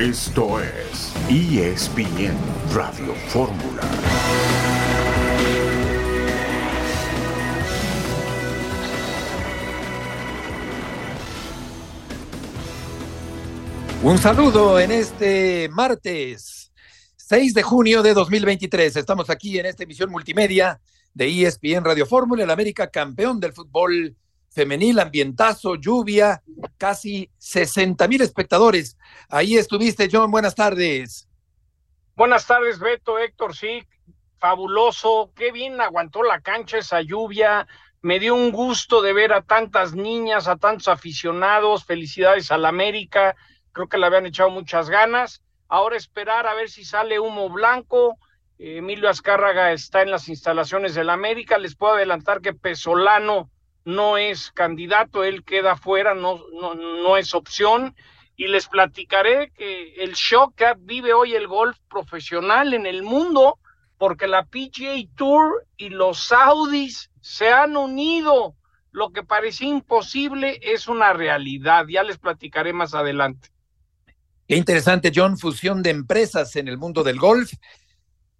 Esto es ESPN Radio Fórmula. Un saludo en este martes 6 de junio de 2023. Estamos aquí en esta emisión multimedia de ESPN Radio Fórmula, el América campeón del fútbol femenil, ambientazo, lluvia, casi 60 mil espectadores. Ahí estuviste, John, buenas tardes. Buenas tardes, Beto, Héctor, sí, fabuloso, qué bien aguantó la cancha esa lluvia, me dio un gusto de ver a tantas niñas, a tantos aficionados, felicidades al América, creo que le habían echado muchas ganas, ahora esperar a ver si sale humo blanco, Emilio Azcárraga está en las instalaciones del América, les puedo adelantar que Pesolano no es candidato, él queda fuera, no, no, no es opción. Y les platicaré que el shock vive hoy el golf profesional en el mundo, porque la PGA Tour y los Saudis se han unido. Lo que parecía imposible es una realidad. Ya les platicaré más adelante. Qué interesante, John, fusión de empresas en el mundo del golf.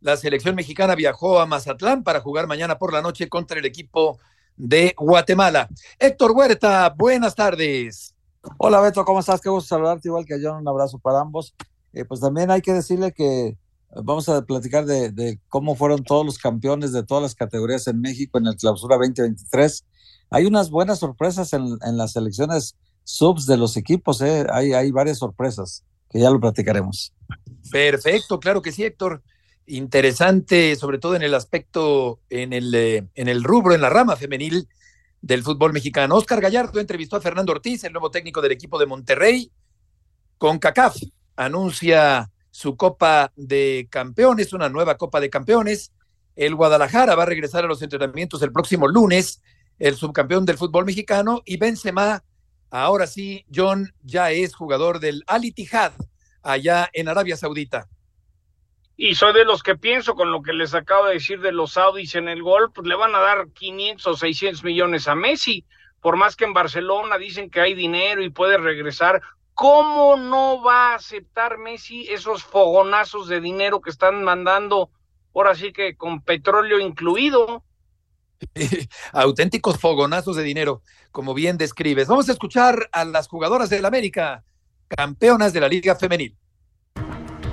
La selección mexicana viajó a Mazatlán para jugar mañana por la noche contra el equipo de Guatemala. Héctor Huerta, buenas tardes. Hola Beto, ¿cómo estás? Qué gusto saludarte, igual que yo, un abrazo para ambos. Eh, pues también hay que decirle que eh, vamos a platicar de, de, cómo fueron todos los campeones de todas las categorías en México en el Clausura 2023. Hay unas buenas sorpresas en, en las selecciones subs de los equipos, ¿eh? hay, hay varias sorpresas que ya lo platicaremos. Perfecto, claro que sí, Héctor interesante, sobre todo en el aspecto, en el, eh, en el rubro, en la rama femenil del fútbol mexicano. Oscar Gallardo entrevistó a Fernando Ortiz, el nuevo técnico del equipo de Monterrey, con CACAF. Anuncia su Copa de Campeones, una nueva Copa de Campeones. El Guadalajara va a regresar a los entrenamientos el próximo lunes, el subcampeón del fútbol mexicano, y Benzema, ahora sí, John ya es jugador del Al Ittihad allá en Arabia Saudita y soy de los que pienso con lo que les acabo de decir de los Saudis en el gol, pues le van a dar 500 o 600 millones a Messi, por más que en Barcelona dicen que hay dinero y puede regresar. ¿Cómo no va a aceptar Messi esos fogonazos de dinero que están mandando, ahora sí que con petróleo incluido? Auténticos fogonazos de dinero, como bien describes. Vamos a escuchar a las jugadoras del América, campeonas de la Liga Femenil.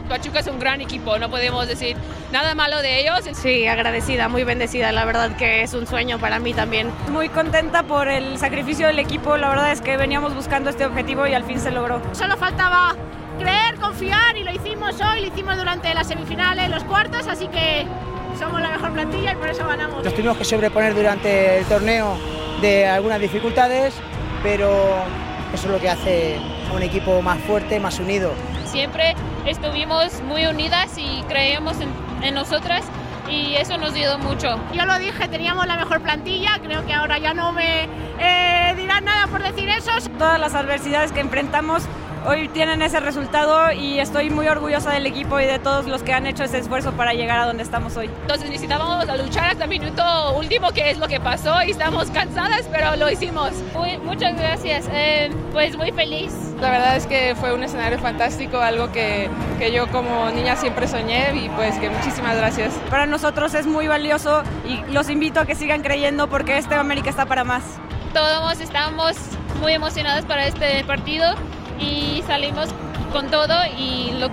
Pachuca es un gran equipo, no podemos decir nada malo de ellos. Sí, agradecida, muy bendecida, la verdad que es un sueño para mí también. Muy contenta por el sacrificio del equipo, la verdad es que veníamos buscando este objetivo y al fin se logró. Solo faltaba creer, confiar y lo hicimos hoy, lo hicimos durante las semifinales, los cuartos, así que somos la mejor plantilla y por eso ganamos. Nos tuvimos que sobreponer durante el torneo de algunas dificultades, pero eso es lo que hace a un equipo más fuerte, más unido siempre estuvimos muy unidas y creíamos en, en nosotras y eso nos dio mucho. Yo lo dije, teníamos la mejor plantilla, creo que ahora ya no me eh, dirán nada por decir eso. Todas las adversidades que enfrentamos hoy tienen ese resultado y estoy muy orgullosa del equipo y de todos los que han hecho ese esfuerzo para llegar a donde estamos hoy. Entonces necesitábamos luchar hasta el minuto último, que es lo que pasó, y estamos cansadas, pero lo hicimos. Muy, muchas gracias, eh, pues muy feliz. La verdad es que fue un escenario fantástico, algo que, que yo como niña siempre soñé y pues que muchísimas gracias. Para nosotros es muy valioso y los invito a que sigan creyendo porque este América está para más. Todos estamos muy emocionados para este partido y salimos con todo y lo,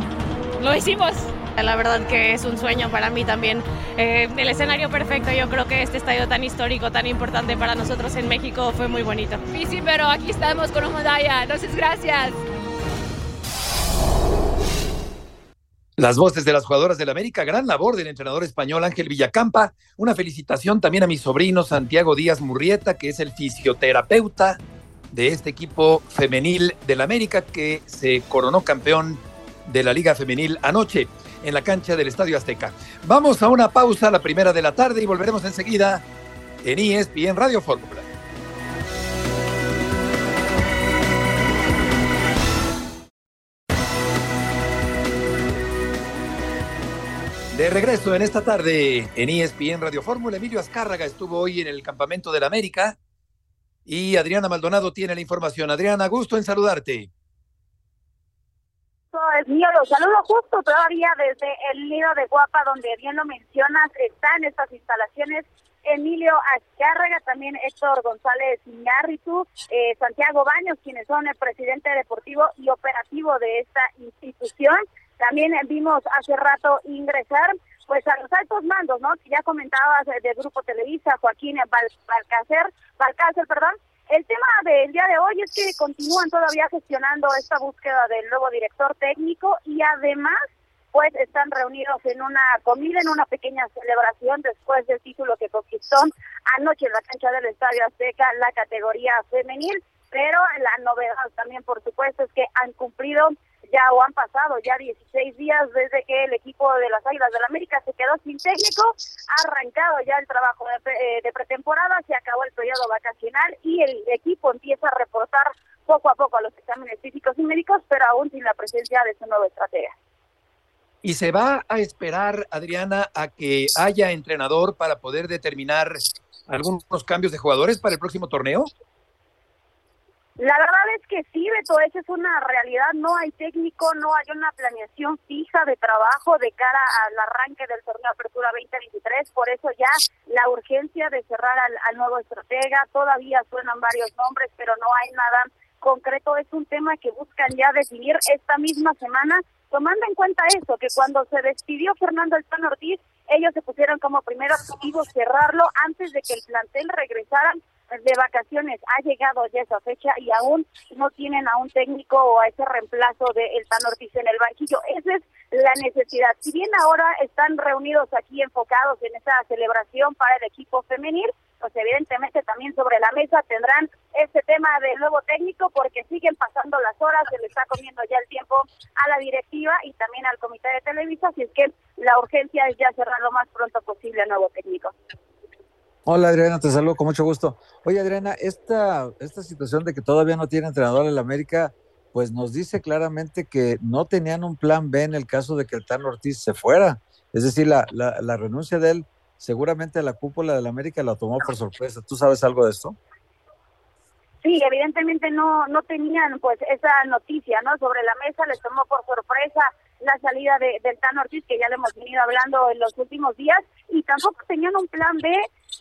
lo hicimos. La verdad que es un sueño para mí también. Eh, el escenario perfecto, yo creo que este estadio tan histórico, tan importante para nosotros en México fue muy bonito. Sí, sí, pero aquí estamos con una medalla, entonces gracias. Las voces de las jugadoras del América, gran labor del entrenador español Ángel Villacampa. Una felicitación también a mi sobrino Santiago Díaz Murrieta, que es el fisioterapeuta de este equipo femenil del América que se coronó campeón de la Liga Femenil anoche en la cancha del Estadio Azteca. Vamos a una pausa, la primera de la tarde, y volveremos enseguida en ESPN Radio Fórmula. De regreso en esta tarde en ESPN Radio Fórmula, Emilio Azcárraga estuvo hoy en el campamento del América y Adriana Maldonado tiene la información. Adriana, gusto en saludarte. es mío. Los saludo justo todavía desde el nido de Guapa, donde bien lo mencionas, están estas instalaciones Emilio Azcárraga, también Héctor González Iñárritu, eh, Santiago Baños, quienes son el presidente deportivo y operativo de esta institución. También vimos hace rato ingresar pues a los altos mandos, ¿no? Que ya comentabas eh, del Grupo Televisa, Joaquín Balcácer, Balcácer, perdón. El tema del día de hoy es que continúan todavía gestionando esta búsqueda del nuevo director técnico y además pues están reunidos en una comida, en una pequeña celebración después del título que conquistó anoche en la cancha del Estadio Azteca la categoría femenil, pero la novedad también por supuesto es que han cumplido ya o han pasado ya 16 días desde que el equipo de las Águilas del la América se quedó sin técnico, ha arrancado ya el trabajo de, eh, de pretemporada, se acabó el periodo vacacional y el equipo empieza a reportar poco a poco a los exámenes físicos y médicos, pero aún sin la presencia de su nuevo estratega. ¿Y se va a esperar, Adriana, a que haya entrenador para poder determinar algunos cambios de jugadores para el próximo torneo? La verdad es que sí, Beto, esa es una realidad. No hay técnico, no hay una planeación fija de trabajo de cara al arranque del torneo Apertura 2023. Por eso ya la urgencia de cerrar al, nuevo estratega. Todavía suenan varios nombres, pero no hay nada concreto. Es un tema que buscan ya definir esta misma semana tomando en cuenta eso, que cuando se despidió Fernando El Ortiz, ellos se pusieron como primer objetivo cerrarlo antes de que el plantel regresara de vacaciones. Ha llegado ya esa fecha y aún no tienen a un técnico o a ese reemplazo de El Tan Ortiz en el banquillo. Esa es la necesidad. Si bien ahora están reunidos aquí enfocados en esa celebración para el equipo femenil, pues evidentemente también sobre la mesa tendrán este tema del nuevo técnico porque siguen pasando las horas, se le está comiendo ya el tiempo a la directiva y también al comité de Televisa, así es que la urgencia es ya cerrar lo más pronto posible al nuevo técnico. Hola Adriana, te saludo con mucho gusto. Oye Adriana, esta, esta situación de que todavía no tiene entrenador en la América, pues nos dice claramente que no tenían un plan B en el caso de que el Tan Ortiz se fuera. Es decir, la, la, la renuncia de él seguramente la cúpula de la América la tomó por sorpresa. ¿Tú sabes algo de esto? Sí, evidentemente no no tenían pues esa noticia, ¿no? Sobre la mesa les tomó por sorpresa la salida de, del Tan Ortiz, que ya le hemos venido hablando en los últimos días, y tampoco tenían un plan B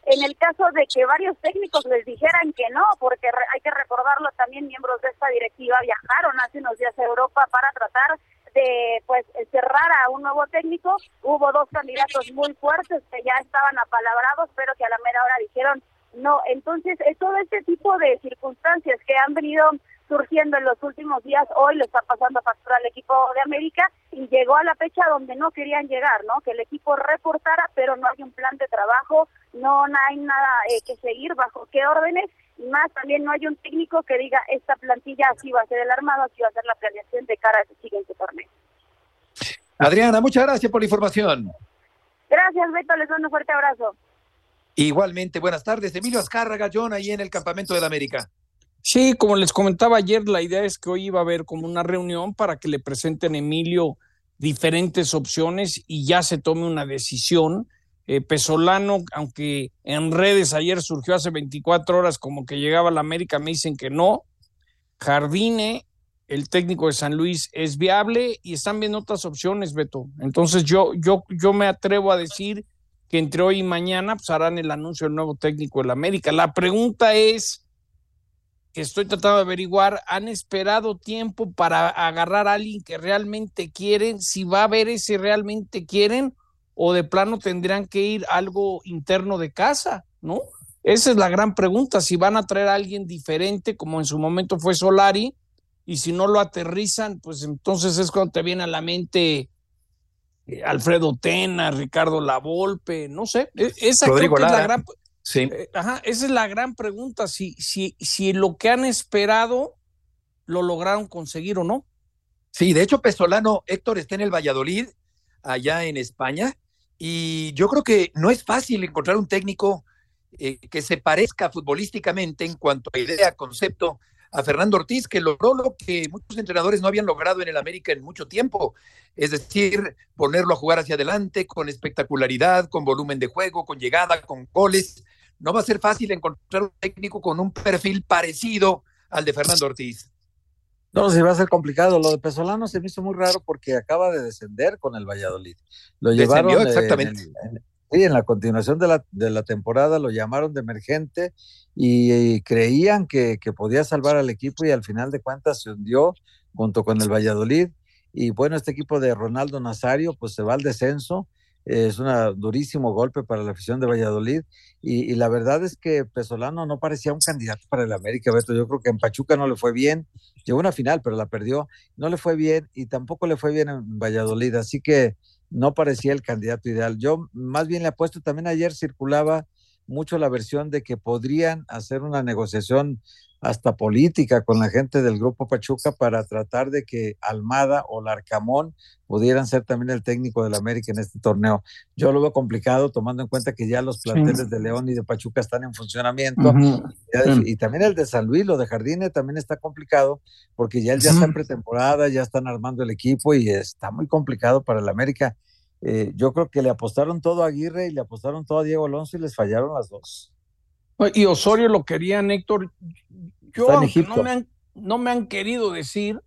en el caso de que varios técnicos les dijeran que no, porque hay que recordarlo también, miembros de esta directiva viajaron hace unos días a Europa para tratar de pues cerrar a un nuevo técnico. Hubo dos candidatos muy fuertes que ya estaban apalabrados, pero que a la mera hora dijeron no. Entonces, es todo este tipo de circunstancias que han venido surgiendo en los últimos días, hoy le está pasando a factura al equipo de América y llegó a la fecha donde no querían llegar, ¿no? Que el equipo reportara, pero no hay un plan de trabajo, no hay nada eh, que seguir, bajo qué órdenes, y más también no hay un técnico que diga esta plantilla así va a ser el armado, así va a ser la planeación de cara a ese siguiente torneo. Adriana, muchas gracias por la información. Gracias, Beto, les doy un fuerte abrazo. Igualmente, buenas tardes. Emilio Azcárraga, John, ahí en el Campamento de la América. Sí, como les comentaba ayer, la idea es que hoy iba a haber como una reunión para que le presenten a Emilio diferentes opciones y ya se tome una decisión. Eh, Pesolano, aunque en redes ayer surgió hace 24 horas como que llegaba a la América, me dicen que no. Jardine, el técnico de San Luis, es viable y están viendo otras opciones, Beto. Entonces yo, yo, yo me atrevo a decir que entre hoy y mañana pues, harán el anuncio del nuevo técnico de la América. La pregunta es que estoy tratando de averiguar, ¿han esperado tiempo para agarrar a alguien que realmente quieren? Si va a ver ese realmente quieren o de plano tendrían que ir algo interno de casa, ¿no? Esa es la gran pregunta, si van a traer a alguien diferente, como en su momento fue Solari, y si no lo aterrizan, pues entonces es cuando te viene a la mente eh, Alfredo Tena, Ricardo Lavolpe, no sé, e, esa creo que es la gran Sí. Eh, ajá, esa es la gran pregunta, si, si, si lo que han esperado lo lograron conseguir o no. Sí, de hecho, Pesolano, Héctor está en el Valladolid, allá en España, y yo creo que no es fácil encontrar un técnico eh, que se parezca futbolísticamente en cuanto a idea, concepto, a Fernando Ortiz, que logró lo que muchos entrenadores no habían logrado en el América en mucho tiempo, es decir, ponerlo a jugar hacia adelante con espectacularidad, con volumen de juego, con llegada, con goles. No va a ser fácil encontrar un técnico con un perfil parecido al de Fernando Ortiz. No, sí va a ser complicado. Lo de Pesolano se me hizo muy raro porque acaba de descender con el Valladolid. Lo llevaron exactamente. En, en, sí, en la continuación de la, de la temporada lo llamaron de emergente y, y creían que, que, podía salvar al equipo y al final de cuentas se hundió junto con el Valladolid. Y bueno, este equipo de Ronaldo Nazario pues se va al descenso es un durísimo golpe para la afición de Valladolid y, la verdad es que Pesolano no parecía un candidato para el América, Beto. Yo creo que en Pachuca no le fue bien, llegó una final, pero la perdió, no le fue bien y tampoco le fue bien en Valladolid, así que no parecía el candidato ideal. Yo más bien le apuesto, también ayer circulaba mucho la versión de que podrían hacer una negociación hasta política con la gente del Grupo Pachuca para tratar de que Almada o Larcamón pudieran ser también el técnico del América en este torneo. Yo lo veo complicado tomando en cuenta que ya los planteles sí. de León y de Pachuca están en funcionamiento uh -huh. y, y, también el de San Luis, lo de Jardine también está complicado porque ya él ya uh -huh. está en pretemporada, ya están armando el equipo y está muy complicado para el América. Eh, yo creo que le apostaron todo a Aguirre y le apostaron todo a Diego Alonso y les fallaron las dos. Y Osorio lo querían, Héctor. Yo, aunque no me, han, no me han querido decir,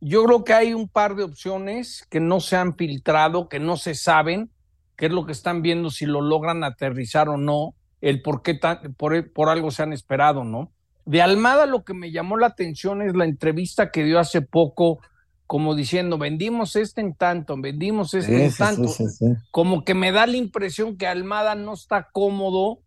yo creo que hay un par de opciones que no se han filtrado, que no se saben, qué es lo que están viendo, si lo logran aterrizar o no, el por qué tan, por, por algo se han esperado, ¿no? De Almada lo que me llamó la atención es la entrevista que dio hace poco, como diciendo, vendimos este en tanto, vendimos este sí, en tanto. Sí, como que me da la impresión que Almada no está cómodo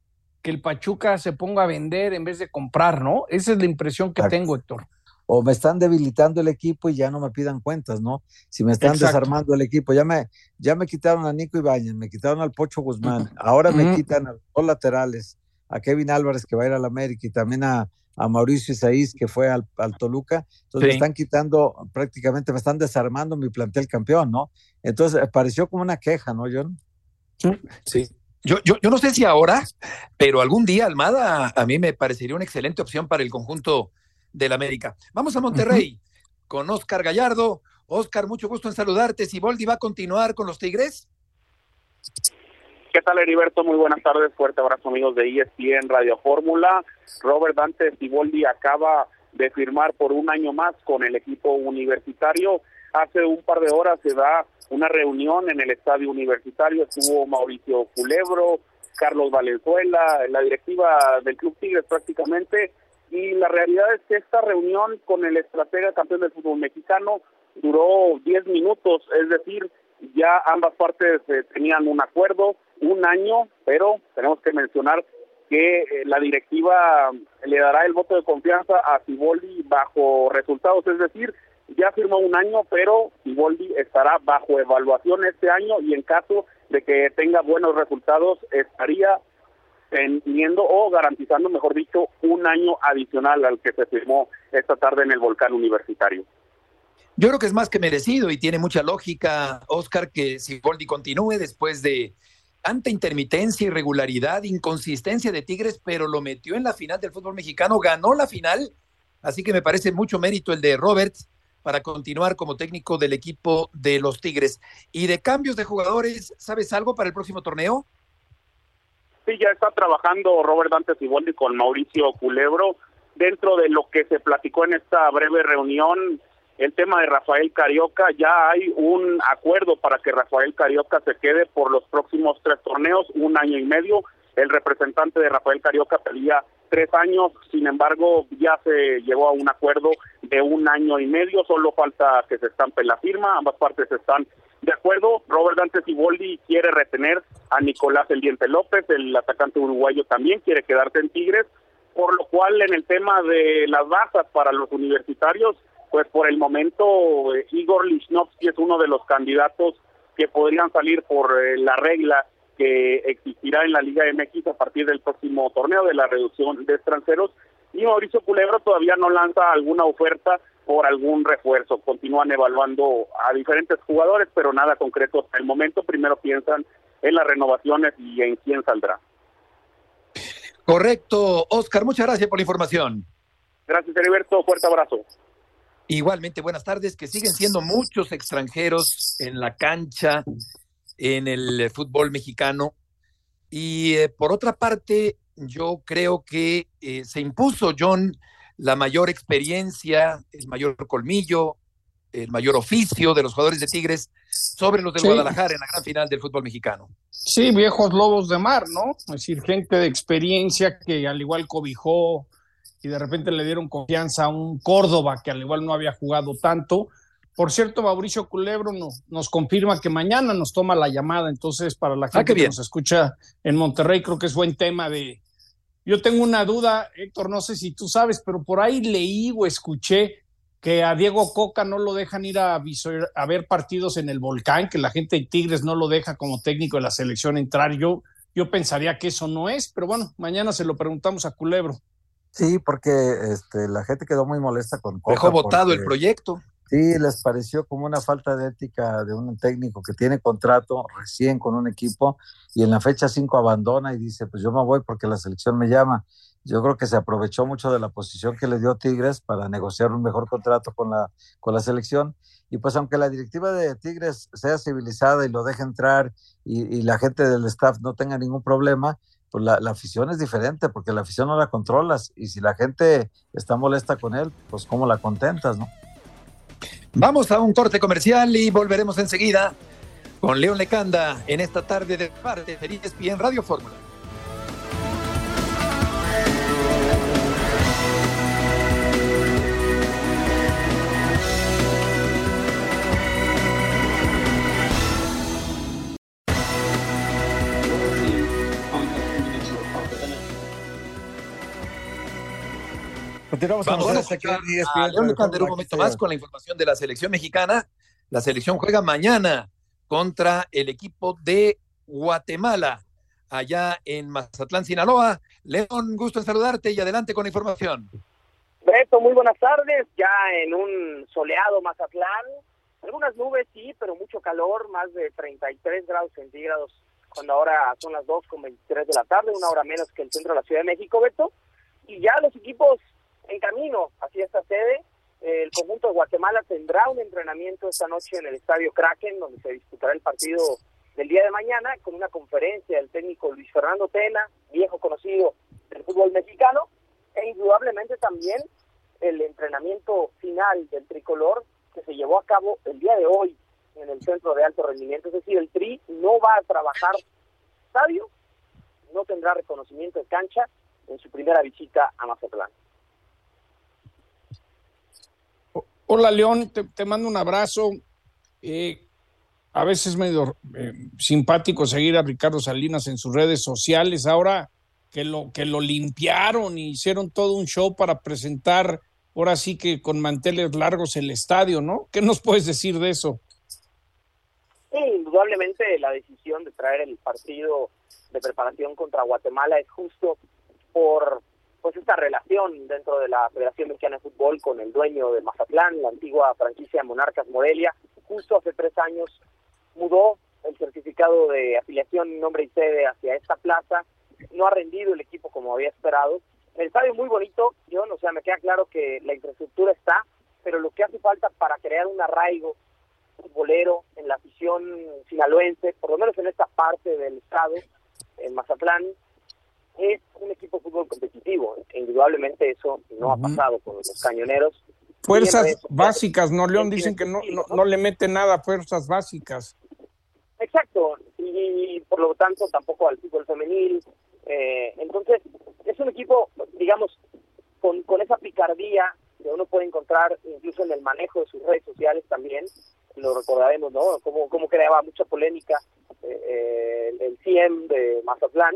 que el Pachuca se ponga a vender en vez de comprar, ¿no? Esa es la impresión que Exacto. tengo, Héctor. O me están debilitando el equipo y ya no me pidan cuentas, ¿no? Si me están Exacto. desarmando el equipo, ya me, ya me quitaron a Nico Ibáñez, me quitaron al Pocho Guzmán, ahora me quitan a los dos laterales, a Kevin Álvarez que va a ir al América y también a, a Mauricio Isaís que fue al, al Toluca, entonces sí. me están quitando prácticamente, me están desarmando mi plantel campeón, ¿no? Entonces pareció como una queja, ¿no, John? Sí. Yo, yo, yo no sé si ahora, pero algún día Almada a mí me parecería una excelente opción para el conjunto del América. Vamos a Monterrey uh -huh. con Oscar Gallardo. Oscar, mucho gusto en saludarte. ¿Siboldi va a continuar con los Tigres? ¿Qué tal, Heriberto? Muy buenas tardes. Fuerte abrazo, amigos de ESPN Radio Fórmula. Robert Dante Siboldi acaba de firmar por un año más con el equipo universitario. Hace un par de horas se da una reunión en el estadio universitario, estuvo Mauricio Culebro, Carlos Valenzuela, la directiva del Club Tigres prácticamente, y la realidad es que esta reunión con el estratega campeón del fútbol mexicano duró 10 minutos, es decir, ya ambas partes eh, tenían un acuerdo, un año, pero tenemos que mencionar que eh, la directiva le dará el voto de confianza a Ciboldi bajo resultados, es decir, ya firmó un año, pero Iboldi estará bajo evaluación este año y en caso de que tenga buenos resultados estaría teniendo o garantizando, mejor dicho, un año adicional al que se firmó esta tarde en el volcán universitario. Yo creo que es más que merecido y tiene mucha lógica, Oscar, que Siboldi continúe después de tanta intermitencia, irregularidad, inconsistencia de Tigres, pero lo metió en la final del fútbol mexicano, ganó la final, así que me parece mucho mérito el de Roberts para continuar como técnico del equipo de los Tigres. Y de cambios de jugadores, ¿sabes algo para el próximo torneo? Sí, ya está trabajando Robert Dante Ciboldi con Mauricio Culebro. Dentro de lo que se platicó en esta breve reunión, el tema de Rafael Carioca, ya hay un acuerdo para que Rafael Carioca se quede por los próximos tres torneos, un año y medio. El representante de Rafael Carioca pedía tres años, sin embargo ya se llegó a un acuerdo de un año y medio, solo falta que se estampe la firma, ambas partes están de acuerdo, Robert Dante Ciboldi quiere retener a Nicolás El Diente López, el atacante uruguayo también quiere quedarse en Tigres, por lo cual en el tema de las bajas para los universitarios, pues por el momento eh, Igor Lichnowsky es uno de los candidatos que podrían salir por eh, la regla que existirá en la Liga MX a partir del próximo torneo de la reducción de extranjeros y Mauricio Culebro todavía no lanza alguna oferta por algún refuerzo. Continúan evaluando a diferentes jugadores, pero nada concreto hasta el momento. Primero piensan en las renovaciones y en quién saldrá. Correcto, Oscar, muchas gracias por la información. Gracias, Heriberto. Fuerte abrazo. Igualmente, buenas tardes, que siguen siendo muchos extranjeros en la cancha en el fútbol mexicano. Y eh, por otra parte, yo creo que eh, se impuso, John, la mayor experiencia, el mayor colmillo, el mayor oficio de los jugadores de Tigres sobre los Sí. Guadalajara en la gran final del fútbol mexicano. Sí, viejos lobos de mar, ¿no? Es decir, gente de experiencia que al igual cobijó y de repente le dieron confianza a un Córdoba que al igual no había jugado tanto. Por cierto, Mauricio Culebro nos, nos confirma que mañana nos toma la llamada, entonces para la Ah, gente que nos escucha en Monterrey creo que es buen tema de... Yo tengo una duda, Héctor, no sé si tú sabes, pero por ahí leí o escuché que a Diego Coca no lo dejan ir a, visor- a ver partidos en el volcán, que la gente de Tigres no lo deja como técnico de la selección entrar. Yo, yo pensaría que eso no es, pero bueno, mañana se lo preguntamos a Culebro. Sí, porque este, la gente quedó muy molesta con Coca. Dejó votado el proyecto. Sí, les pareció como una falta de ética de un técnico que tiene contrato recién con un equipo y en la fecha 5 abandona y dice, pues yo me voy porque la selección me llama. Yo creo que se aprovechó mucho de la posición que le dio Tigres para negociar un mejor contrato con la, con la selección. Y pues aunque la directiva de Tigres sea civilizada y lo deje entrar y, y la gente del staff no tenga ningún problema, pues la, la afición es diferente porque la afición no la controlas y si la gente está molesta con él, pues cómo la contentas, ¿no? Vamos a un corte comercial y volveremos enseguida con León Lecanda en esta tarde de parte de ESPN Radio Fórmula. Continuamos Vamos con a escuchar a León un momento más con la información de la selección mexicana. La selección juega mañana contra el equipo de Guatemala, allá en Mazatlán, Sinaloa. León, gusto en saludarte y adelante con la información. Beto, muy buenas tardes. Ya en un soleado Mazatlán. Algunas nubes, sí, pero mucho calor, más de 33 grados centígrados, cuando ahora son las 2 con 23 de la tarde, una hora menos que el centro de la Ciudad de México, Beto. Y ya los equipos en camino hacia esta sede. El conjunto de Guatemala tendrá un entrenamiento esta noche en el Estadio Kraken, donde se disputará el partido del día de mañana, con una conferencia del técnico Luis Fernando Tena, viejo conocido del fútbol mexicano, e indudablemente también el entrenamiento final del tricolor que se llevó a cabo el día de hoy en el centro de alto rendimiento. Es decir, el Tri no va a trabajar estadio, no tendrá reconocimiento de cancha en su primera visita a Mazatlán. Hola León, te, mando un abrazo. Eh, a veces es medio eh, simpático seguir a Ricardo Salinas en sus redes sociales. Ahora que lo, que lo limpiaron y hicieron todo un show para presentar, ahora sí que con manteles largos el estadio, ¿no? ¿Qué nos puedes decir de eso? Sí, indudablemente la decisión de traer el partido de preparación contra Guatemala es justo por pues esta relación dentro de la Federación Mexicana de Fútbol con el dueño de Mazatlán, la antigua franquicia Monarcas Morelia. Justo hace tres años mudó el certificado de afiliación, nombre y sede hacia esta plaza. No ha rendido el equipo como había esperado. El estadio es muy bonito, yo o sea, me queda claro que la infraestructura está, pero lo que hace falta para crear un arraigo futbolero en la afición sinaloense, por lo menos en esta parte del estado, en Mazatlán, es un equipo de fútbol competitivo. Indudablemente eso no ha pasado con los cañoneros. Fuerzas básicas, ¿no, León? Dicen que no, no le mete nada a fuerzas básicas. Exacto, y por lo tanto tampoco al fútbol femenil. Eh, entonces, es un equipo, digamos, con, con esa picardía que uno puede encontrar incluso en el manejo de sus redes sociales también. Lo recordaremos, ¿no? Cómo, cómo creaba mucha polémica eh, eh, el, el CIEM de Mazatlán,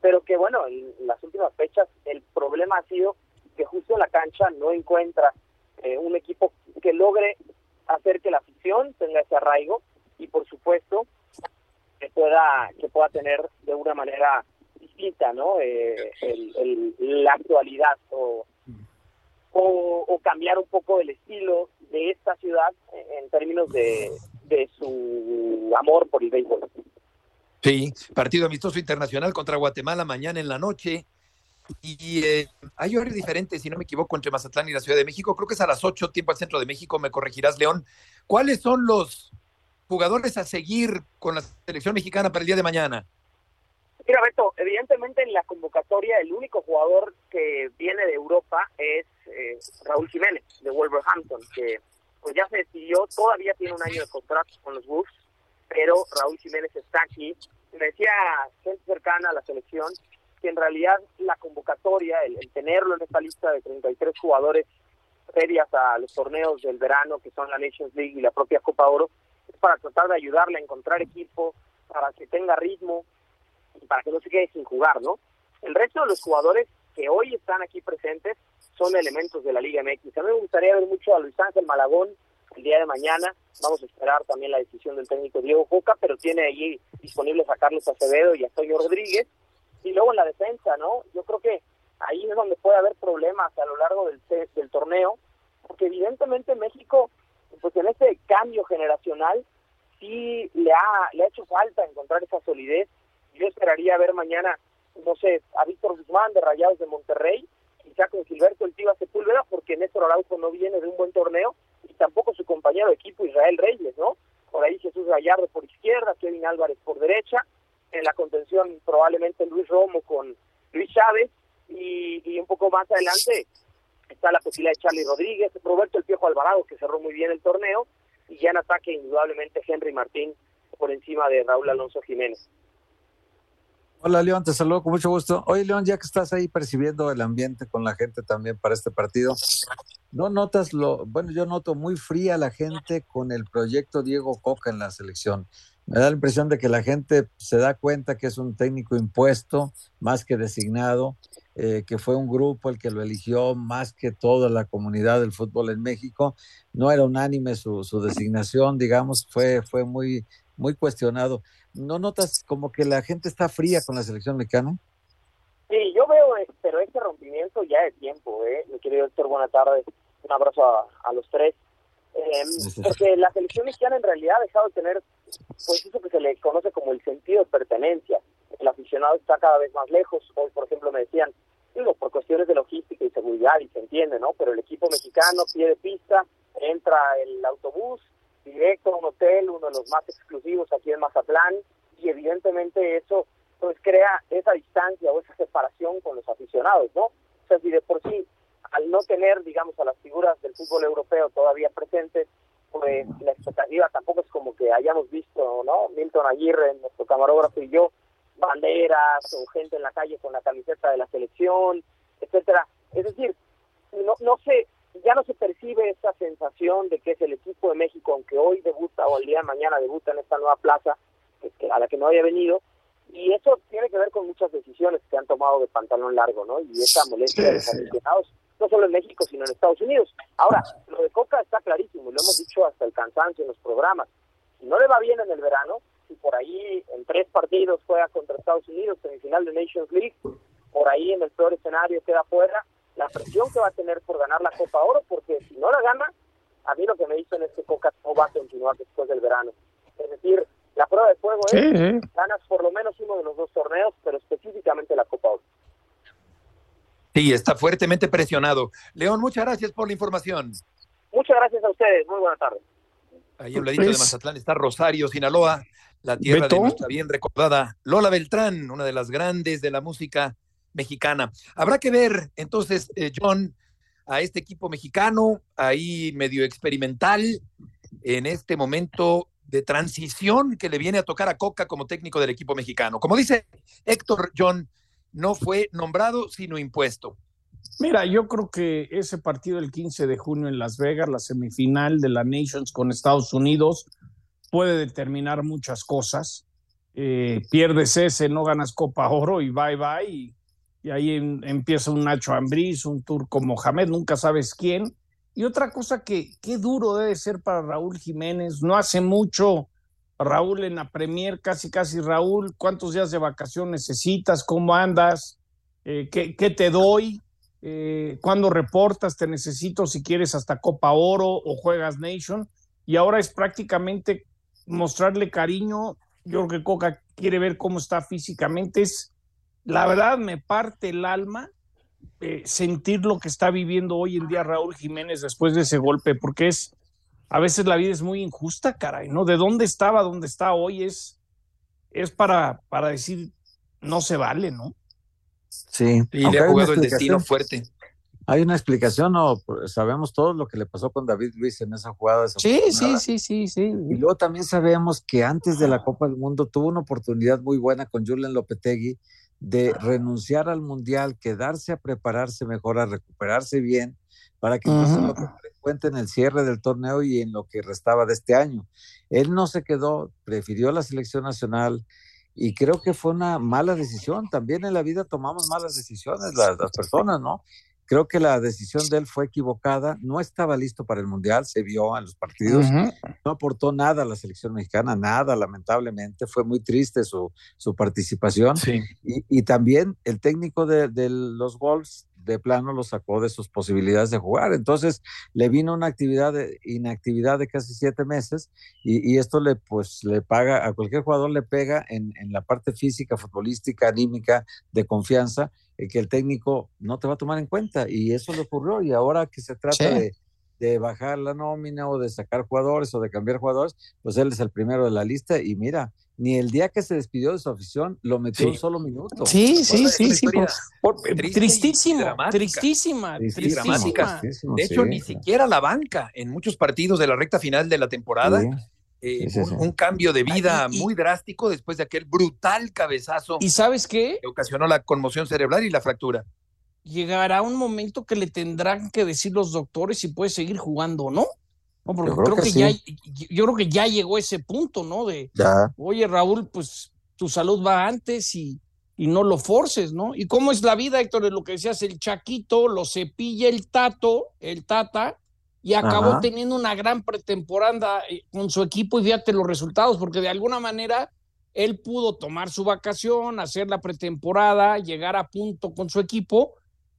pero que bueno, en las últimas fechas el problema ha sido que justo en la cancha no encuentra eh, un equipo que logre hacer que la afición tenga ese arraigo y por supuesto que pueda que pueda tener de una manera distinta no eh, el, la actualidad o, o, o cambiar un poco el estilo de esta ciudad en términos de, de su amor por el béisbol Sí, partido amistoso internacional contra Guatemala mañana en la noche. Y eh, hay horario diferente, si no me equivoco, entre Mazatlán y la Ciudad de México. Creo que es a las 8, tiempo al centro de México, me corregirás, León. ¿Cuáles son los jugadores a seguir con la selección mexicana para el día de mañana? Mira, Beto, evidentemente en la convocatoria el único jugador que viene de Europa es eh, Raúl Jiménez, de Wolverhampton, que pues ya se decidió, todavía tiene un año de contrato con los Wolves, pero Raúl Jiménez está aquí. Me decía gente cercana a la selección que en realidad la convocatoria, el, el tenerlo en esta lista de 33 jugadores previas a los torneos del verano, que son la Nations League y la propia Copa Oro, es para tratar de ayudarle a encontrar equipo, para que tenga ritmo y para que no se quede sin jugar, ¿no? El resto de los jugadores que hoy están aquí presentes son elementos de la Liga MX. A mí me gustaría ver mucho a Luis Ángel Malagón el día de mañana. Vamos a esperar también la decisión del técnico Diego Coca, pero tiene allí disponibles a Carlos Acevedo y a Toño Rodríguez. Y luego en la defensa, ¿no? Yo creo que ahí es donde puede haber problemas a lo largo del, del torneo, porque evidentemente México, pues en este cambio generacional, sí le ha, le ha hecho falta encontrar esa solidez. Yo esperaría ver mañana, no sé, a Víctor Guzmán de Rayados de Monterrey, quizá con Gilberto El Tiva Sepúlveda, porque Néstor Araujo no viene de un buen torneo, y tampoco su compañero de equipo Israel Reyes, ¿no? Por ahí Jesús Gallardo por izquierda, Kevin Álvarez por derecha, en la contención probablemente Luis Romo con Luis Chávez, y, un poco más adelante está la posibilidad de Charlie Rodríguez, Roberto El Piojo Alvarado, que cerró muy bien el torneo, y ya en ataque indudablemente Henry Martín por encima de Raúl Alonso Jiménez. Hola León, te saludo con mucho gusto. Oye León, ya que estás ahí percibiendo el ambiente con la gente también para este partido, ¿no notas lo, bueno, yo noto muy fría la gente con el proyecto Diego Coca en la selección? Me da la impresión de que la gente se da cuenta que es un técnico impuesto, más que designado, eh, que fue un grupo el que lo eligió más que toda la comunidad del fútbol en México. No era unánime su, su designación, digamos, fue, fue muy, muy cuestionado. ¿No notas como que la gente está fría con la selección mexicana? Sí, yo veo, eh, pero este rompimiento ya de tiempo, ¿eh? Mi querido Héctor, buena tarde. Un abrazo a, a los tres. Eh, porque la selección mexicana en realidad ha dejado de tener, pues eso que se le conoce como el sentido de pertenencia. El aficionado está cada vez más lejos. Hoy, por ejemplo, me decían, digo, por cuestiones de logística y seguridad, y se entiende, ¿no? Pero el equipo mexicano pie de pista, entra el autobús directo a un hotel, uno de los más exclusivos aquí en Mazatlán, y evidentemente eso pues crea esa distancia o esa separación con los aficionados, ¿no? O sea, si de por sí, al no tener, digamos, a las figuras del fútbol europeo todavía presentes, pues la expectativa tampoco es como que hayamos visto, ¿no? Milton Aguirre, nuestro camarógrafo y yo, banderas o gente en la calle con la camiseta de la selección, etcétera. Es decir, no, no sé, ya no se percibe esa sensación de que es el equipo de México, aunque hoy debuta o el día de mañana debuta en esta nueva plaza, a la que no había venido, y eso tiene que ver con muchas decisiones que han tomado de pantalón largo, ¿no? Y esa molestia de los aficionados, no solo en México, sino en Estados Unidos. Ahora, lo de Coca está clarísimo, y lo hemos dicho hasta el cansancio en los programas. Si no le va bien en el verano, si por ahí en tres partidos juega contra Estados Unidos, en el final de Nations League, por ahí en el peor escenario queda fuera, la presión que va a tener por ganar la Copa Oro, porque si no la gana, a mí lo que me dicen es que Coca no va a continuar después del verano. Es decir, la prueba de fuego es, Sí. ganas por lo menos uno de los dos torneos, pero específicamente la Copa Oro. Sí, está fuertemente presionado. León, muchas gracias por la información. Muchas gracias a ustedes, muy buena tarde. Ahí en ladito de Pues- Mazatlán está Rosario, Sinaloa, la tierra Beto. de nuestra bien recordada Lola Beltrán, una de las grandes de la música mexicana. Habrá que ver entonces, eh, John, a este equipo mexicano, ahí medio experimental, en este momento de transición que le viene a tocar a Coca como técnico del equipo mexicano. Como dice Héctor John, no fue nombrado, sino impuesto. Mira, yo creo que ese partido el 15 de junio en Las Vegas, la semifinal de la Nations con Estados Unidos, puede determinar muchas cosas. Eh, pierdes ese, no ganas Copa Oro y bye bye. Y, y ahí em- empieza un Nacho Ambriz, un turco Mohamed, nunca sabes quién. Y otra cosa que qué duro debe ser para Raúl Jiménez. No hace mucho Raúl en la Premier, casi casi Raúl, ¿cuántos días de vacación necesitas? ¿Cómo andas? Eh, ¿qué, qué te doy? eh, cuando reportas, te necesito si quieres hasta Copa Oro o juegas Nation. Y ahora es prácticamente mostrarle cariño. Yo creo que Coca quiere ver cómo está físicamente. Es, la verdad, me parte el alma eh, sentir lo que está viviendo hoy en día Raúl Jiménez después de ese golpe, porque es, a veces la vida es muy injusta, caray, ¿no? De dónde estaba, dónde está hoy es, es para, para decir, no se vale, ¿no? Sí. Y le ha jugado el destino fuerte. Hay una explicación, o sabemos todo lo que le pasó con David Luis en esa jugada. Sí, sí, sí, sí, sí. Y luego también sabemos que antes de la Copa del Mundo tuvo una oportunidad muy buena con Julian Lopetegui de renunciar al Mundial, quedarse a prepararse mejor, a recuperarse bien, para que no se lo cuente en el cierre del torneo y en lo que restaba de este año. Él no se quedó, prefirió la selección nacional, y creo que fue una mala decisión. También en la vida tomamos malas decisiones las, las personas, ¿no? Creo que la decisión de él fue equivocada, no estaba listo para el Mundial, se vio en los partidos, no aportó nada a la selección mexicana, nada, lamentablemente, fue muy triste su, su participación. Y, y, también el técnico de, de los Wolves de plano lo sacó de sus posibilidades de jugar. Entonces le vino una actividad de inactividad de casi siete meses y, y, esto le pues le paga a cualquier jugador le pega en, en la parte física, futbolística, anímica, de confianza, eh, que el técnico no te va a tomar en cuenta y eso le ocurrió y ahora que se trata sí. de de bajar la nómina o de sacar jugadores o de cambiar jugadores, pues él es el primero de la lista y mira, ni el día que se despidió de su afición lo metió sí. un solo minuto. Sí, sí, sí, sí. Por, por, triste tristísimo, tristísima, tristísima, dramática. De hecho, sí. ni siquiera la banca en muchos partidos de la recta final de la temporada. Eh, un, un, cambio de vida y, muy drástico después de aquel brutal cabezazo. ¿Y sabes qué? Que ocasionó la conmoción cerebral y la fractura llegará un momento que le tendrán que decir los doctores si puede seguir jugando o no. No, porque yo creo, creo que, que sí. ya, yo creo que ya llegó ese punto, ¿no? De, ya. oye, Raúl, pues tu salud va antes y, y no lo forces, ¿no? ¿Y cómo es la vida, Héctor? De lo que decías, el Chaquito lo cepilla el Tato, el Tata, y acabó Ajá. teniendo una gran pretemporada eh, con su equipo y fíjate los resultados, porque de alguna manera él pudo tomar su vacación, hacer la pretemporada, llegar a punto con su equipo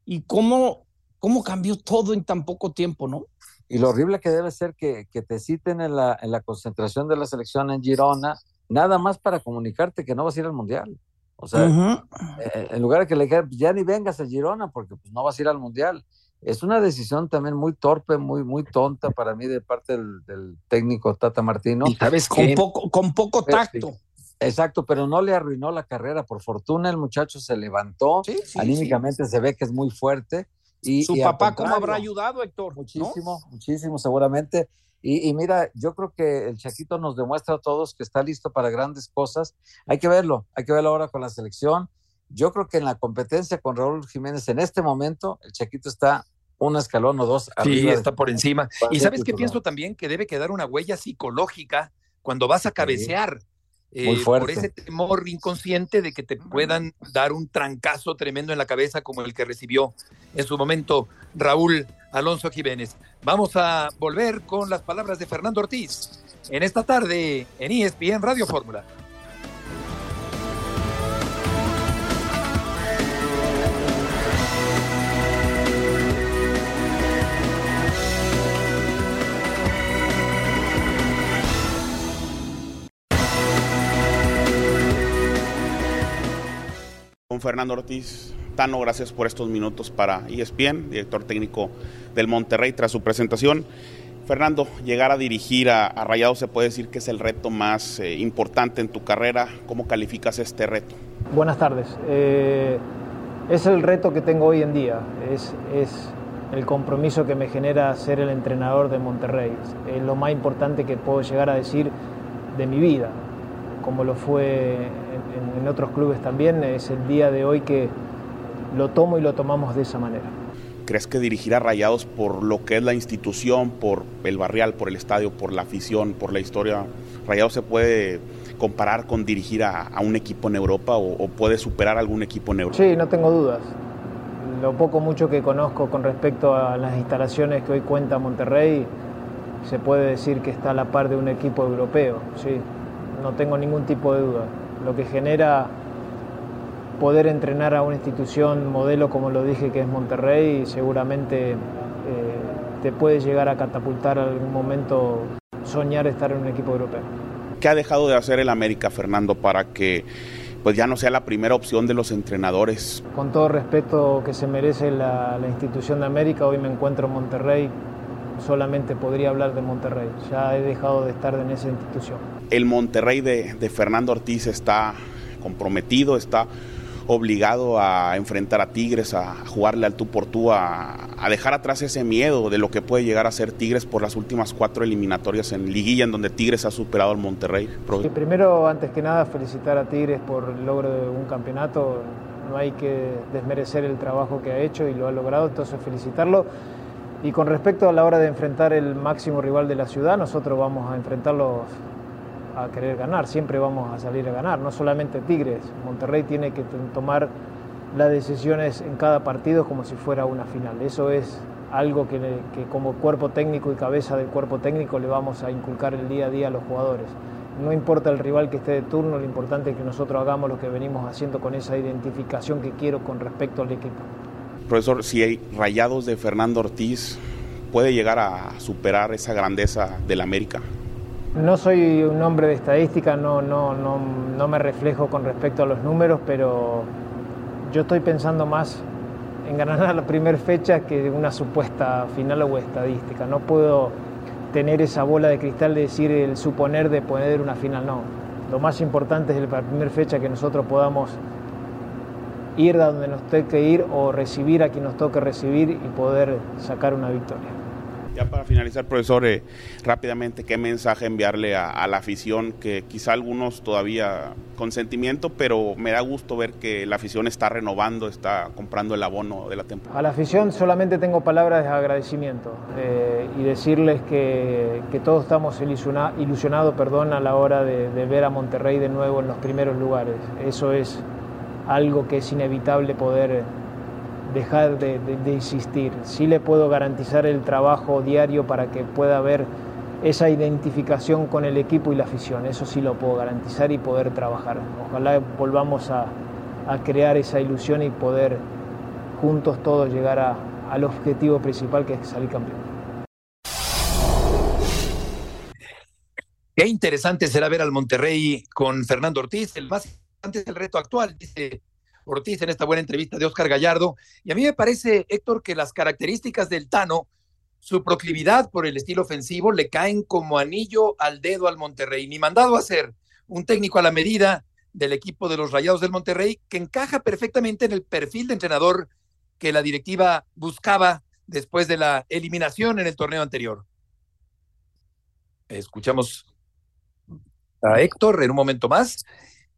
y cómo, cómo cambió todo en tan poco tiempo, ¿no? Y lo horrible que debe ser que, que te citen en la, en la, concentración de la selección en Girona, nada más para comunicarte que no vas a ir al Mundial. O sea, uh -huh. eh, en lugar de que le digan, ya ni vengas a Girona porque pues, no vas a ir al Mundial. Es una decisión también muy torpe, muy, muy tonta para mí de parte del, del técnico Tata Martino. Y sabes con poco, con poco tacto. Exacto, pero no le arruinó la carrera. Por fortuna el muchacho se levantó, sí, sí, anímicamente sí. se ve que es muy fuerte. Y, Su y papá, ¿cómo habrá ayudado, Héctor? Muchísimo, ¿no? muchísimo, seguramente. Y, y, mira, yo creo que el Chaquito nos demuestra a todos que está listo para grandes cosas. Hay que verlo, hay que verlo ahora con la selección. Yo creo que en la competencia con Raúl Jiménez en este momento, el Chaquito está un escalón o dos arriba. Sí, está por encima. Y sabes qué pienso también que debe quedar una huella psicológica cuando vas a cabecear. Sí. Eh, por ese temor inconsciente de que te puedan dar un trancazo tremendo en la cabeza como el que recibió en su momento Raúl Alonso Jiménez. Vamos a volver con las palabras de Fernando Ortiz en esta tarde en ESPN Radio Fórmula. Con Fernando Ortiz. Tano, gracias por estos minutos para ESPN, director técnico del Monterrey, tras su presentación. Fernando, llegar a dirigir a, a Rayados se puede decir que es el reto más eh, importante en tu carrera. ¿Cómo calificas este reto? Buenas tardes. Eh, es el reto que tengo hoy en día. Es, es, el compromiso que me genera ser el entrenador de Monterrey. Es lo más importante que puedo llegar a decir de mi vida, como lo fue en, en, otros clubes también, es el día de hoy que lo tomo y lo tomamos de esa manera. ¿Crees que dirigir a Rayados por lo que es la institución, por el barrial, por el estadio, por la afición, por la historia, Rayados se puede comparar con dirigir a, a un equipo en Europa o, o, puede superar algún equipo en Europa? Sí, no tengo dudas. Lo poco mucho que conozco con respecto a las instalaciones que hoy cuenta Monterrey, se puede decir que está a la par de un equipo europeo, sí, no tengo ningún tipo de duda. Lo que genera poder entrenar a una institución modelo como lo dije que es Monterrey, seguramente eh, te puede llegar a catapultar en algún momento soñar estar en un equipo europeo. ¿Qué ha dejado de hacer el América, Fernando, para que pues ya no sea la primera opción de los entrenadores? Con todo respeto que se merece la, la institución de América, hoy me encuentro en Monterrey, solamente podría hablar de Monterrey. Ya he dejado de estar en esa institución. El Monterrey de, Fernando Ortiz está comprometido, está obligado a enfrentar a Tigres, a jugarle al tú por tú, a, dejar atrás ese miedo de lo que puede llegar a ser Tigres por las últimas cuatro eliminatorias en liguilla en donde Tigres ha superado al Monterrey. primero, antes que nada, felicitar a Tigres por el logro de un campeonato. No hay que desmerecer el trabajo que ha hecho y lo ha logrado, entonces felicitarlo. Y con respecto a la hora de enfrentar el máximo rival de la ciudad, nosotros vamos a enfrentarlos a querer ganar, siempre vamos a salir a ganar, no solamente Tigres, Monterrey tiene que tomar las decisiones en cada partido como si fuera una final, eso es algo que, como cuerpo técnico y cabeza del cuerpo técnico le vamos a inculcar el día a día a los jugadores. No importa el rival que esté de turno, lo importante es que nosotros hagamos lo que venimos haciendo con esa identificación que quiero con respecto al equipo. Profesor, si hay rayados de Fernando Ortiz, ¿puede llegar a superar esa grandeza del América? No soy un hombre de estadística, no, no, no, no me reflejo con respecto a los números, pero yo estoy pensando más en ganar la primera fecha que una supuesta final o estadística. No puedo tener esa bola de cristal de decir el suponer de poner una final, no. Lo más importante es la primera fecha que nosotros podamos ir a donde nos toque ir o recibir a quien nos toque recibir y poder sacar una victoria. Ya para finalizar, profesor, eh, rápidamente, ¿qué mensaje enviarle a, la afición? Que quizá algunos todavía con sentimiento, pero me da gusto ver que la afición está renovando, está comprando el abono de la temporada. A la afición solamente tengo palabras de agradecimiento eh, y decirles que, todos estamos ilusionados perdón, a la hora de, de ver a Monterrey de nuevo en los primeros lugares. Eso es algo que es inevitable poder dejar de, insistir. Sí le puedo garantizar el trabajo diario para que pueda haber esa identificación con el equipo y la afición. Eso sí lo puedo garantizar y poder trabajar. Ojalá volvamos a, crear esa ilusión y poder juntos todos llegar al objetivo principal que es salir campeón. Qué interesante será ver al Monterrey con Fernando Ortiz, el más antes del reto actual, dice Ortiz en esta buena entrevista de Oscar Gallardo. Y a mí me parece, Héctor, que las características del Tano, su proclividad por el estilo ofensivo, le caen como anillo al dedo al Monterrey. Ni mandado a ser un técnico a la medida del equipo de los Rayados del Monterrey, que encaja perfectamente en el perfil de entrenador que la directiva buscaba después de la eliminación en el torneo anterior. Escuchamos a Héctor en un momento más.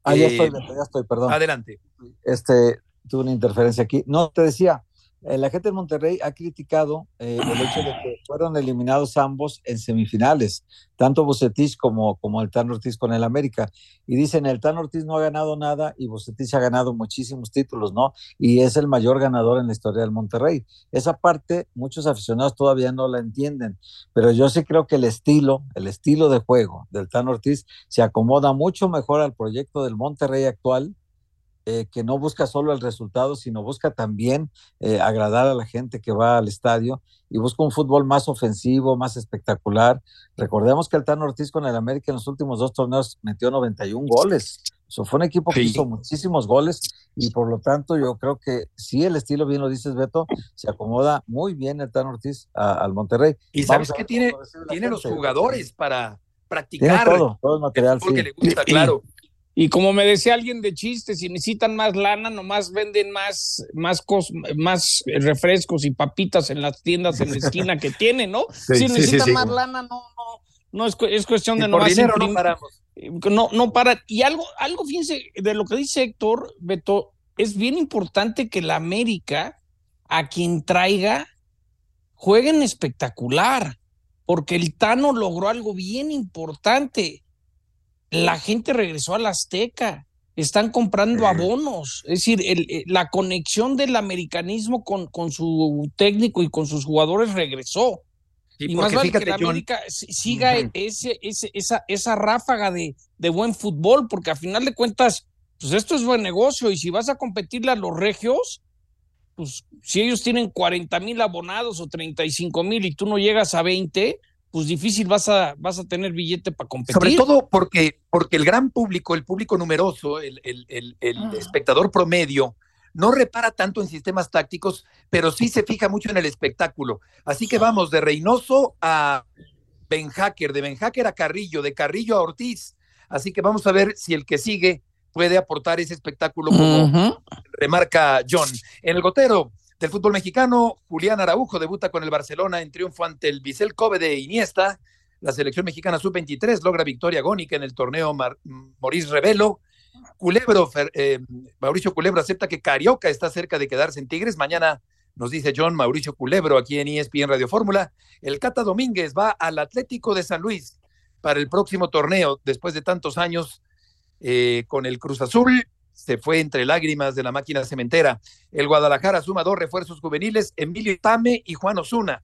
Ah, ya estoy, eh, ya estoy, perdón. Adelante. Este, tuve una interferencia aquí. No, te decía, la gente de Monterrey ha criticado eh, el hecho de que fueron eliminados ambos en semifinales, tanto Bucetich como, como el Tan Ortiz con el América. Y dicen, el Tan Ortiz no ha ganado nada y Bucetich ha ganado muchísimos títulos, ¿no? Y es el mayor ganador en la historia del Monterrey. Esa parte muchos aficionados todavía no la entienden, pero yo sí creo que el estilo, el estilo de juego del Tan Ortiz se acomoda mucho mejor al proyecto del Monterrey actual eh, que no busca solo el resultado, sino busca también eh, agradar a la gente que va al estadio y busca un fútbol más ofensivo, más espectacular. Recordemos que el Tano Ortiz con el América en los últimos dos torneos metió 91 goles. Eso fue un equipo que hizo muchísimos goles y por lo tanto yo creo que si el estilo, bien lo dices Beto, se acomoda muy bien el Tano Ortiz al Monterrey. Y sabes que tiene, tiene los jugadores para practicar todo, todo el material. que le gusta, claro. Y como me decía alguien de chistes, si necesitan más lana, nomás venden más, más, más refrescos y papitas en las tiendas en la esquina que tienen, ¿no? si necesitan más lana, no, no, no es, es cuestión de no dinero no paramos. No, no para. Y algo, algo, fíjense, de lo que dice Héctor, Beto, es bien importante que la América, a quien traiga, jueguen espectacular, porque el Tano logró algo bien importante la gente regresó a la Azteca, están comprando abonos, es decir, eh, la conexión del americanismo con, con, su técnico y con sus jugadores regresó. y más vale que la América siga ese, ese, esa, esa ráfaga de, de, buen fútbol, porque a final de cuentas, pues esto es buen negocio y si vas a competirle a los regios, pues si ellos tienen 40 mil abonados o 35 mil y tú no llegas a 20, pues difícil vas a, vas a tener billete para competir. Sobre todo porque, porque el gran público, el público numeroso, el, el, ah. espectador promedio, no repara tanto en sistemas tácticos, pero sí se fija mucho en el espectáculo. Así que vamos de Reynoso a Ben Hacker, de Ben Hacker a Carrillo, de Carrillo a Ortiz. Así que vamos a ver si el que sigue puede aportar ese espectáculo como remarca John. En el gotero del fútbol mexicano, Julián Araujo debuta con el Barcelona en triunfo ante el Bisel Kobe de Iniesta. La selección mexicana sub-23 logra victoria agónica en el torneo Maurice Revelo. Culebro, eh, Mauricio Culebro acepta que Carioca está cerca de quedarse en Tigres. Mañana nos dice John Mauricio Culebro aquí en ESPN Radio Fórmula. El Cata Domínguez va al Atlético de San Luis para el próximo torneo después de tantos años eh, con el Cruz Azul. Se fue entre lágrimas de la máquina cementera. El Guadalajara suma dos refuerzos juveniles, Emilio Tame y Juan Osuna.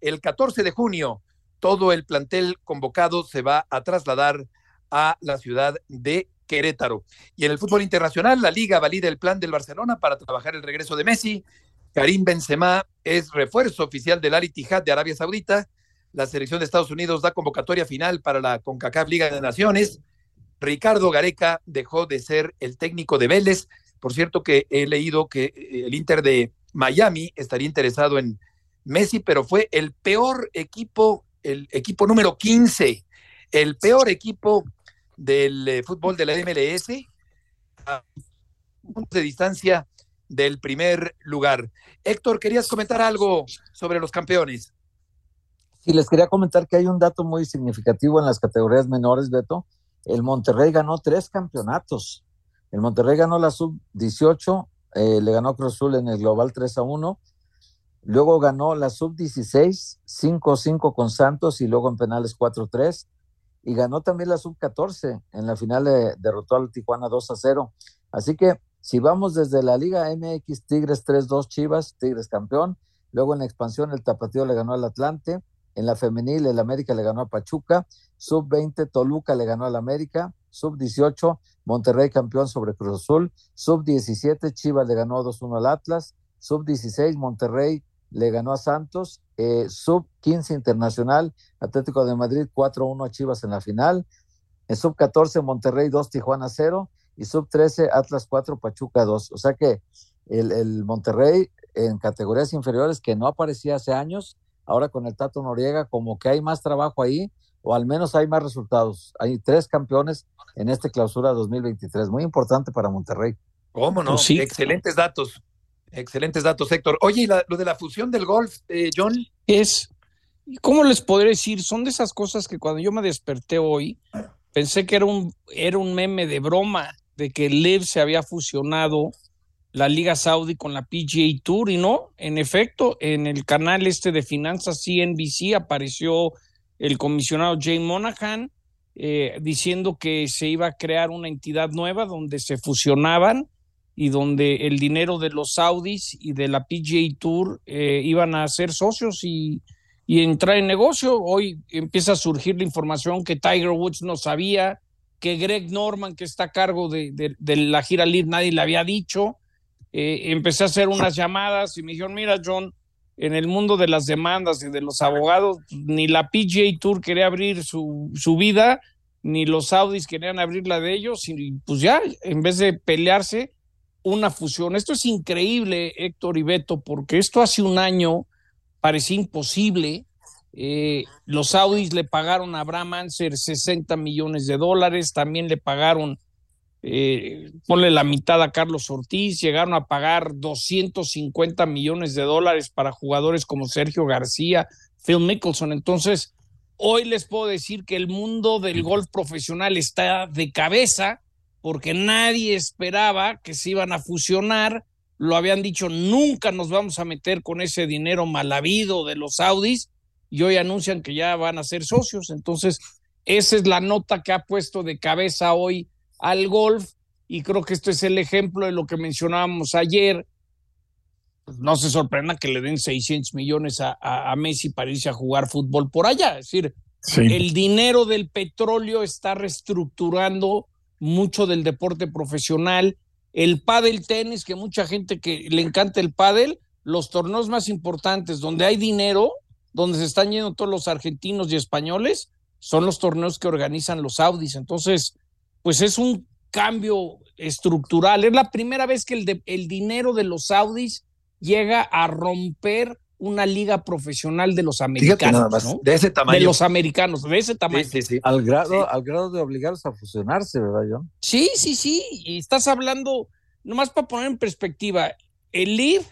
El 14 de junio todo el plantel convocado se va a trasladar a la ciudad de Querétaro. Y en el fútbol internacional, la liga valida el plan del Barcelona para trabajar el regreso de Messi. Karim Benzema es refuerzo oficial del Al Ittihad de Arabia Saudita. La selección de Estados Unidos da convocatoria final para la CONCACAF Liga de Naciones. Ricardo Gareca dejó de ser el técnico de Vélez. Por cierto que he leído que eh, el Inter de Miami estaría interesado en Messi, pero fue el peor equipo el equipo número 15, el peor equipo del eh, fútbol de la MLS, a de distancia del primer lugar. Héctor, ¿querías comentar algo sobre los campeones? Sí, les quería comentar que hay un dato muy significativo en las categorías menores, Beto. El Monterrey ganó tres campeonatos. El Monterrey ganó la sub-18, eh, le ganó Cruz Azul en el Global 3 a 1 Luego ganó la sub-16, 5-5 con Santos y luego en penales 4-3. Y ganó también la sub-14. En la final derrotó al Tijuana 2-0. Así que si vamos desde la Liga MX, Tigres 3-2 Chivas, Tigres campeón. Luego en la expansión el Tapatío le ganó al Atlante. En la femenil el América le ganó a Pachuca. Sub-20 Toluca le ganó al América. Sub-18 Monterrey campeón sobre Cruz Azul. Sub-17 Chivas le ganó 2-1 al Atlas. Sub-16 Monterrey le ganó a Santos, eh, sub 15 internacional, Atlético de Madrid 4-1 a Chivas en la final, en sub 14 Monterrey 2, Tijuana 0 y sub 13 Atlas 4, Pachuca 2. O sea que el, Monterrey en categorías inferiores que no aparecía hace años, ahora con el Tato Noriega como que hay más trabajo ahí o al menos hay más resultados. Hay tres campeones en esta clausura 2023, muy importante para Monterrey. ¿Cómo no? Sí. Excelentes datos. Excelentes datos, Héctor. Oye, ¿y lo de la fusión del golf, eh, John? Es, ¿cómo les podré decir? Son de esas cosas que cuando yo me desperté hoy, pensé que era un, era un meme de broma, de que el LIV se había fusionado la Liga Saudi con la PGA Tour, y no, en efecto, en el canal este de finanzas CNBC apareció el comisionado Jay Monahan eh, diciendo que se iba a crear una entidad nueva donde se fusionaban y donde el dinero de los Saudis y de la PGA Tour eh, iban a ser socios y, entrar en negocio. Hoy empieza a surgir la información que Tiger Woods no sabía, que Greg Norman, que está a cargo de, la gira libre, nadie le había dicho. Eh, empecé a hacer unas llamadas y me dijeron, mira John, en el mundo de las demandas y de los abogados, ni la PGA Tour quería abrir su, su vida, ni los Saudis querían abrir la de ellos, y pues ya, en vez de pelearse, una fusión. Esto es increíble, Héctor y Beto, porque esto hace un año parecía imposible. Eh, los Saudis le pagaron a Abraham Anser 60 millones de dólares, también le pagaron, eh, ponle la mitad a Carlos Ortiz, llegaron a pagar 250 millones de dólares para jugadores como Sergio García, Phil Mickelson. Entonces, hoy les puedo decir que el mundo del golf profesional está de cabeza porque nadie esperaba que se iban a fusionar. Lo habían dicho, nunca nos vamos a meter con ese dinero mal habido de los Saudis y hoy anuncian que ya van a ser socios. Entonces, esa es la nota que ha puesto de cabeza hoy al golf y creo que esto es el ejemplo de lo que mencionábamos ayer. Pues, no se sorprenda que le den 600 millones a, a, Messi para irse a jugar fútbol por allá. Es decir, el dinero del petróleo está reestructurando mucho del deporte profesional, el pádel tenis, que mucha gente que le encanta el pádel, los torneos más importantes donde hay dinero, donde se están yendo todos los argentinos y españoles, son los torneos que organizan los Saudis. Entonces, pues es un cambio estructural. Es la primera vez que el, el dinero de los Saudis llega a romper una liga profesional de los americanos, ¿no? De ese tamaño. De los americanos, de ese tamaño. Sí, sí, sí. Al grado, al grado de obligarlos a fusionarse, ¿verdad, John? Sí, sí, sí. Y estás hablando, nomás para poner en perspectiva, el LIV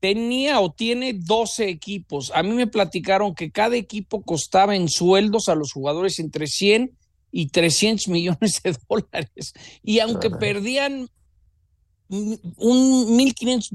tenía o tiene 12 equipos. A mí me platicaron que cada equipo costaba en sueldos a los jugadores entre 100 y 300 millones de dólares. Y aunque perdían un 1.500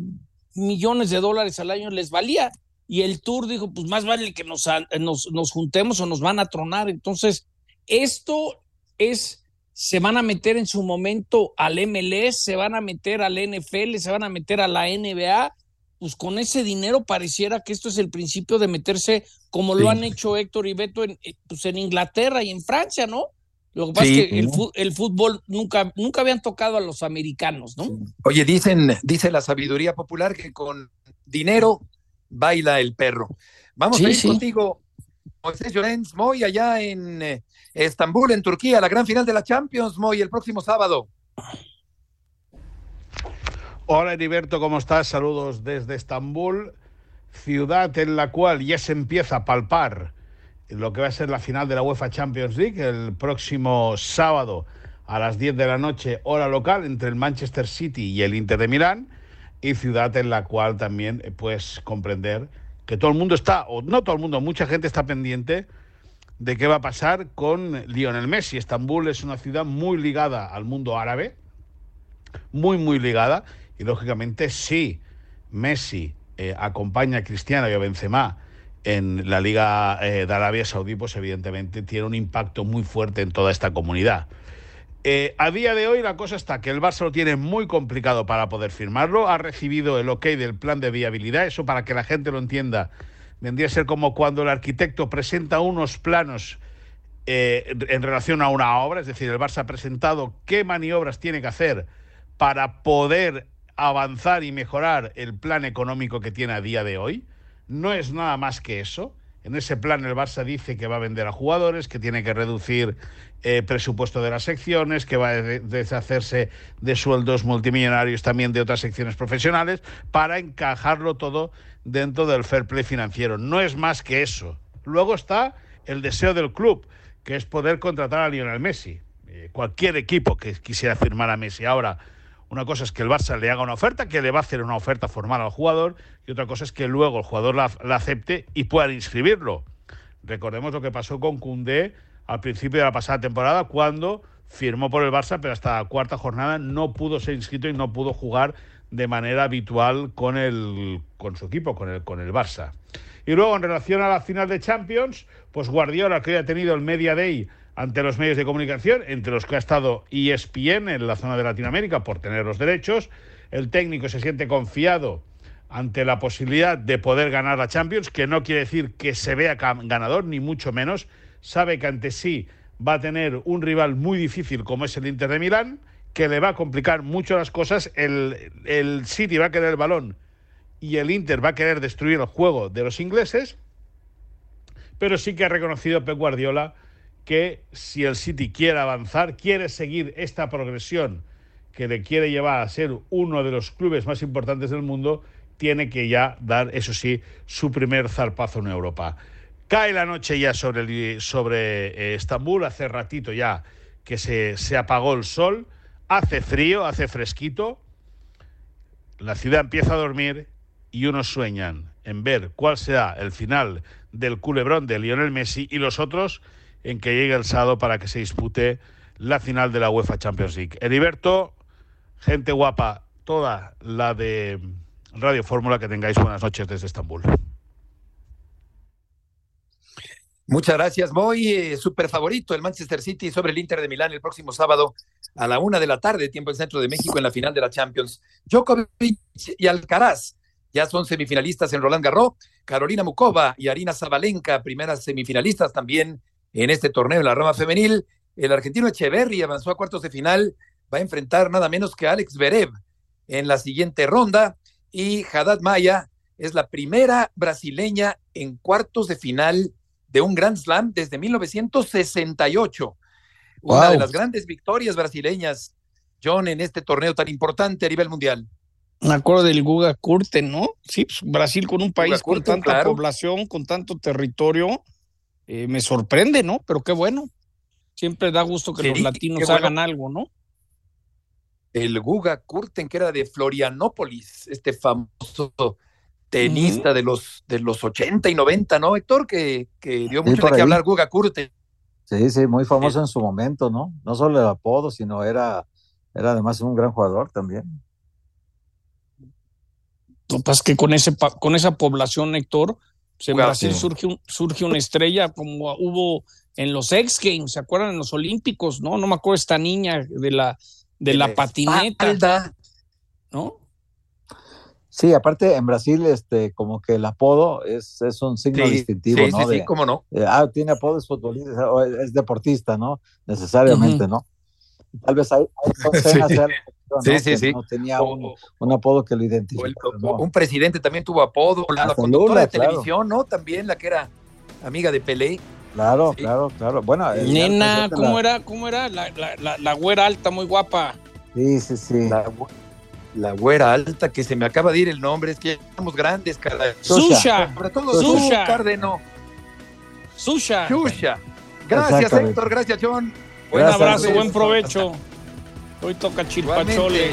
millones de dólares al año, les valía. Y el Tour dijo, pues más vale que nos, nos, nos juntemos o nos van a tronar. Entonces, esto es, se van a meter en su momento al MLS, se van a meter al NFL, se van a meter a la NBA. Pues con ese dinero pareciera que esto es el principio de meterse, como lo han hecho Héctor y Beto en, pues en Inglaterra y en Francia, ¿no? Lo que pasa Sí, es que el, fútbol nunca, nunca habían tocado a los americanos, ¿no? Oye, dicen, dice la sabiduría popular que con dinero baila el perro. Vamos Sí, a ir sí. contigo, Moisés Llorens, Moy, allá en eh, Estambul, en Turquía, la gran final de la Champions, Moy, el próximo sábado. Hola Heriberto, ¿cómo estás? Saludos desde Estambul, ciudad en la cual ya se empieza a palpar lo que va a ser la final de la UEFA Champions League el próximo sábado a las 10 de la noche, hora local, entre el Manchester City y el Inter de Milán, y ciudad en la cual también eh, puedes comprender que todo el mundo está, o no todo el mundo, mucha gente está pendiente de qué va a pasar con Lionel Messi. Estambul es una ciudad muy ligada al mundo árabe, muy, muy ligada. Y lógicamente, si Messi eh, acompaña a Cristiano y a Benzema en la Liga eh, de Arabia Saudí, pues evidentemente tiene un impacto muy fuerte en toda esta comunidad. Eh, a día de hoy la cosa está que el Barça lo tiene muy complicado para poder firmarlo. Ha recibido el ok del plan de viabilidad. Eso para que la gente lo entienda vendría a ser como cuando el arquitecto presenta unos planos eh, en relación a una obra, es decir, el Barça ha presentado qué maniobras tiene que hacer para poder avanzar y mejorar el plan económico que tiene a día de hoy. No es nada más que eso. En ese plan el Barça dice que va a vender a jugadores, que tiene que reducir eh, presupuesto de las secciones, que va a de- deshacerse de sueldos multimillonarios también de otras secciones profesionales, para encajarlo todo dentro del fair play financiero. No es más que eso. Luego está el deseo del club, que es poder contratar a Lionel Messi. Eh, cualquier equipo que quisiera firmar a Messi. Ahora, una cosa es que el Barça le haga una oferta, que le va a hacer una oferta formal al jugador, y otra cosa es que luego el jugador la, acepte y pueda inscribirlo. Recordemos lo que pasó con Koundé al principio de la pasada temporada, cuando firmó por el Barça, pero hasta la cuarta jornada no pudo ser inscrito y no pudo jugar de manera habitual con, el, con su equipo, con el, con el Barça. Y luego, en relación a la final de Champions, pues Guardiola, que hoy ha tenido el Media Day ante los medios de comunicación, entre los que ha estado ESPN en la zona de Latinoamérica por tener los derechos, el técnico se siente confiado ante la posibilidad de poder ganar la Champions, que no quiere decir que se vea ganador, ni mucho menos. Sabe que ante sí va a tener un rival muy difícil como es el Inter de Milán, que le va a complicar mucho las cosas. El, el City va a querer el balón y el Inter va a querer destruir el juego de los ingleses, pero sí que ha reconocido Pep Guardiola que si el City quiere avanzar, quiere seguir esta progresión que le quiere llevar a ser uno de los clubes más importantes del mundo, tiene que ya dar, eso sí, su primer zarpazo en Europa. Cae la noche ya sobre, sobre eh, Estambul, hace ratito ya que se, se apagó el sol, hace frío, hace fresquito, la ciudad empieza a dormir y unos sueñan en ver cuál será el final del culebrón de Lionel Messi y los otros en que llegue el sábado para que se dispute la final de la UEFA Champions League. Heriberto, gente guapa, toda la de Radio Fórmula, que tengáis buenas noches desde Estambul. Muchas gracias, Moy. Eh, super favorito el Manchester City sobre el Inter de Milán el próximo sábado a la una de la tarde, tiempo en centro de México, en la final de la Champions. Djokovic y Alcaraz ya son semifinalistas en Roland Garros. Carolina Mukova y Arina Zabalenka, primeras semifinalistas también en este torneo en la rama femenil. El argentino Echeverry avanzó a cuartos de final, va a enfrentar nada menos que a Alex Berev en la siguiente ronda. Y Haddad Maya es la primera brasileña en cuartos de final de un Grand Slam desde 1968. Una de las grandes victorias brasileñas, John, en este torneo tan importante a nivel mundial. Me acuerdo del Guga Kurten, ¿no? Sí, pues, Brasil con un país con tanta claro. población, con tanto territorio, eh, me sorprende, ¿no? Pero qué bueno. Siempre da gusto que Sí, los latinos bueno. hagan algo, ¿no? El Guga Kurten, que era de Florianópolis, este famoso tenista de los de los 80 y 90, ¿no, Héctor? Que, que dio Sí, mucho de qué hablar Guga Kurten. Sí, sí, muy famoso en su momento, ¿no? No solo el apodo, sino era, era además un gran jugador también. Lo que pasa es que con, ese, con esa población, Héctor, pues en Brasil sí. surge, un- surge una estrella como hubo en los X Games, ¿se acuerdan? En los Olímpicos, ¿no? No me acuerdo esta niña de la, de la patineta, espalda. ¿no? Sí, aparte en Brasil, este, como que el apodo es, es un signo Sí, distintivo, sí, ¿no? sí, sí, De- cómo no. eh, ah, tiene apodo, es futbolista, o es, deportista, ¿no? Necesariamente. ¿no? Tal vez hay, Sí. algo, ¿no? Sí, sí, que sí. no tenía un, un apodo que lo o- ¿no? Un presidente también tuvo apodo, la, Hasta conductora Lula, de claro. televisión, ¿no? También la que era amiga de Pelé. Claro, claro, claro. Bueno, el- Nena, el- ¿cómo era? ¿Cómo era? La, la, la, la güera alta, muy guapa. Sí, sí, sí. La, güe- la güera alta, que se me acaba de ir el nombre, es que ya estamos grandes, caray. Susha. Sobre todo Susha. Susha. Susha. Susha. Gracias. Héctor. Gracias, John. Buen abrazo, buen provecho. Hoy toca chilpachole.